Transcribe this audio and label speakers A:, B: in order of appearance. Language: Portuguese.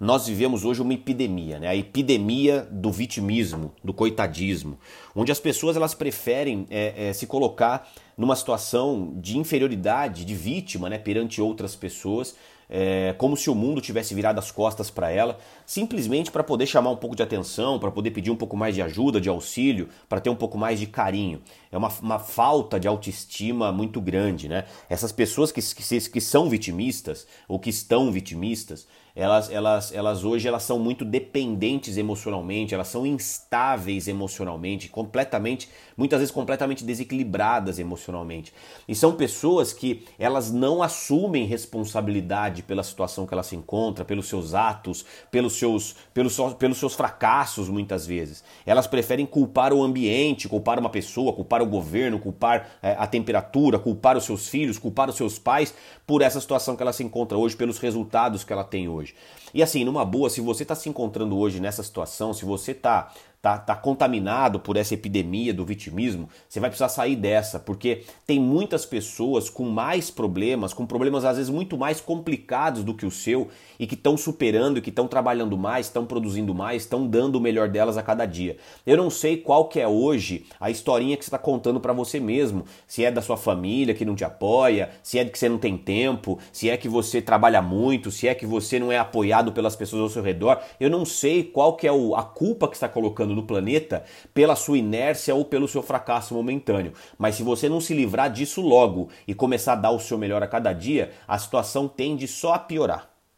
A: nós vivemos hoje uma epidemia, né? a epidemia do vitimismo, do coitadismo, onde as pessoas elas preferem é, é, se colocar numa situação de inferioridade, de vítima né? perante outras pessoas, é, como se o mundo tivesse virado as costas para ela, simplesmente para poder chamar um pouco de atenção, para poder pedir um pouco mais de ajuda, de auxílio, para ter um pouco mais de carinho. É uma, uma falta de autoestima muito grande, né? Essas pessoas que, que, que são vitimistas ou que estão vitimistas, elas, elas, elas hoje elas são muito dependentes emocionalmente, elas são instáveis emocionalmente, completamente, muitas vezes completamente desequilibradas emocionalmente. E são pessoas que elas não assumem responsabilidade pela situação que ela se encontra, pelos seus atos, pelos seus, pelos, pelos seus fracassos muitas vezes. Elas preferem culpar o ambiente, culpar uma pessoa, culpar o governo, culpar é, a temperatura, culpar os seus filhos, culpar os seus pais por essa situação que ela se encontra hoje, pelos resultados que ela tem hoje hoje. E assim, numa boa, se você está se encontrando hoje nessa situação, se você está tá, tá contaminado por essa epidemia do vitimismo, você vai precisar sair dessa, porque tem muitas pessoas com mais problemas, com problemas às vezes muito mais complicados do que o seu e que estão superando, que estão trabalhando mais, estão produzindo mais, estão dando o melhor delas a cada dia. Eu não sei qual que é hoje a historinha que você está contando para você mesmo, se é da sua família que não te apoia, se é de que você não tem tempo, se é que você trabalha muito, se é que você não é apoiado pelas pessoas ao seu redor. Eu não sei qual que é a culpa que está colocando no planeta pela sua inércia ou pelo seu fracasso momentâneo. Mas se você não se livrar disso logo e começar a dar o seu melhor a cada dia, a situação tende só a piorar.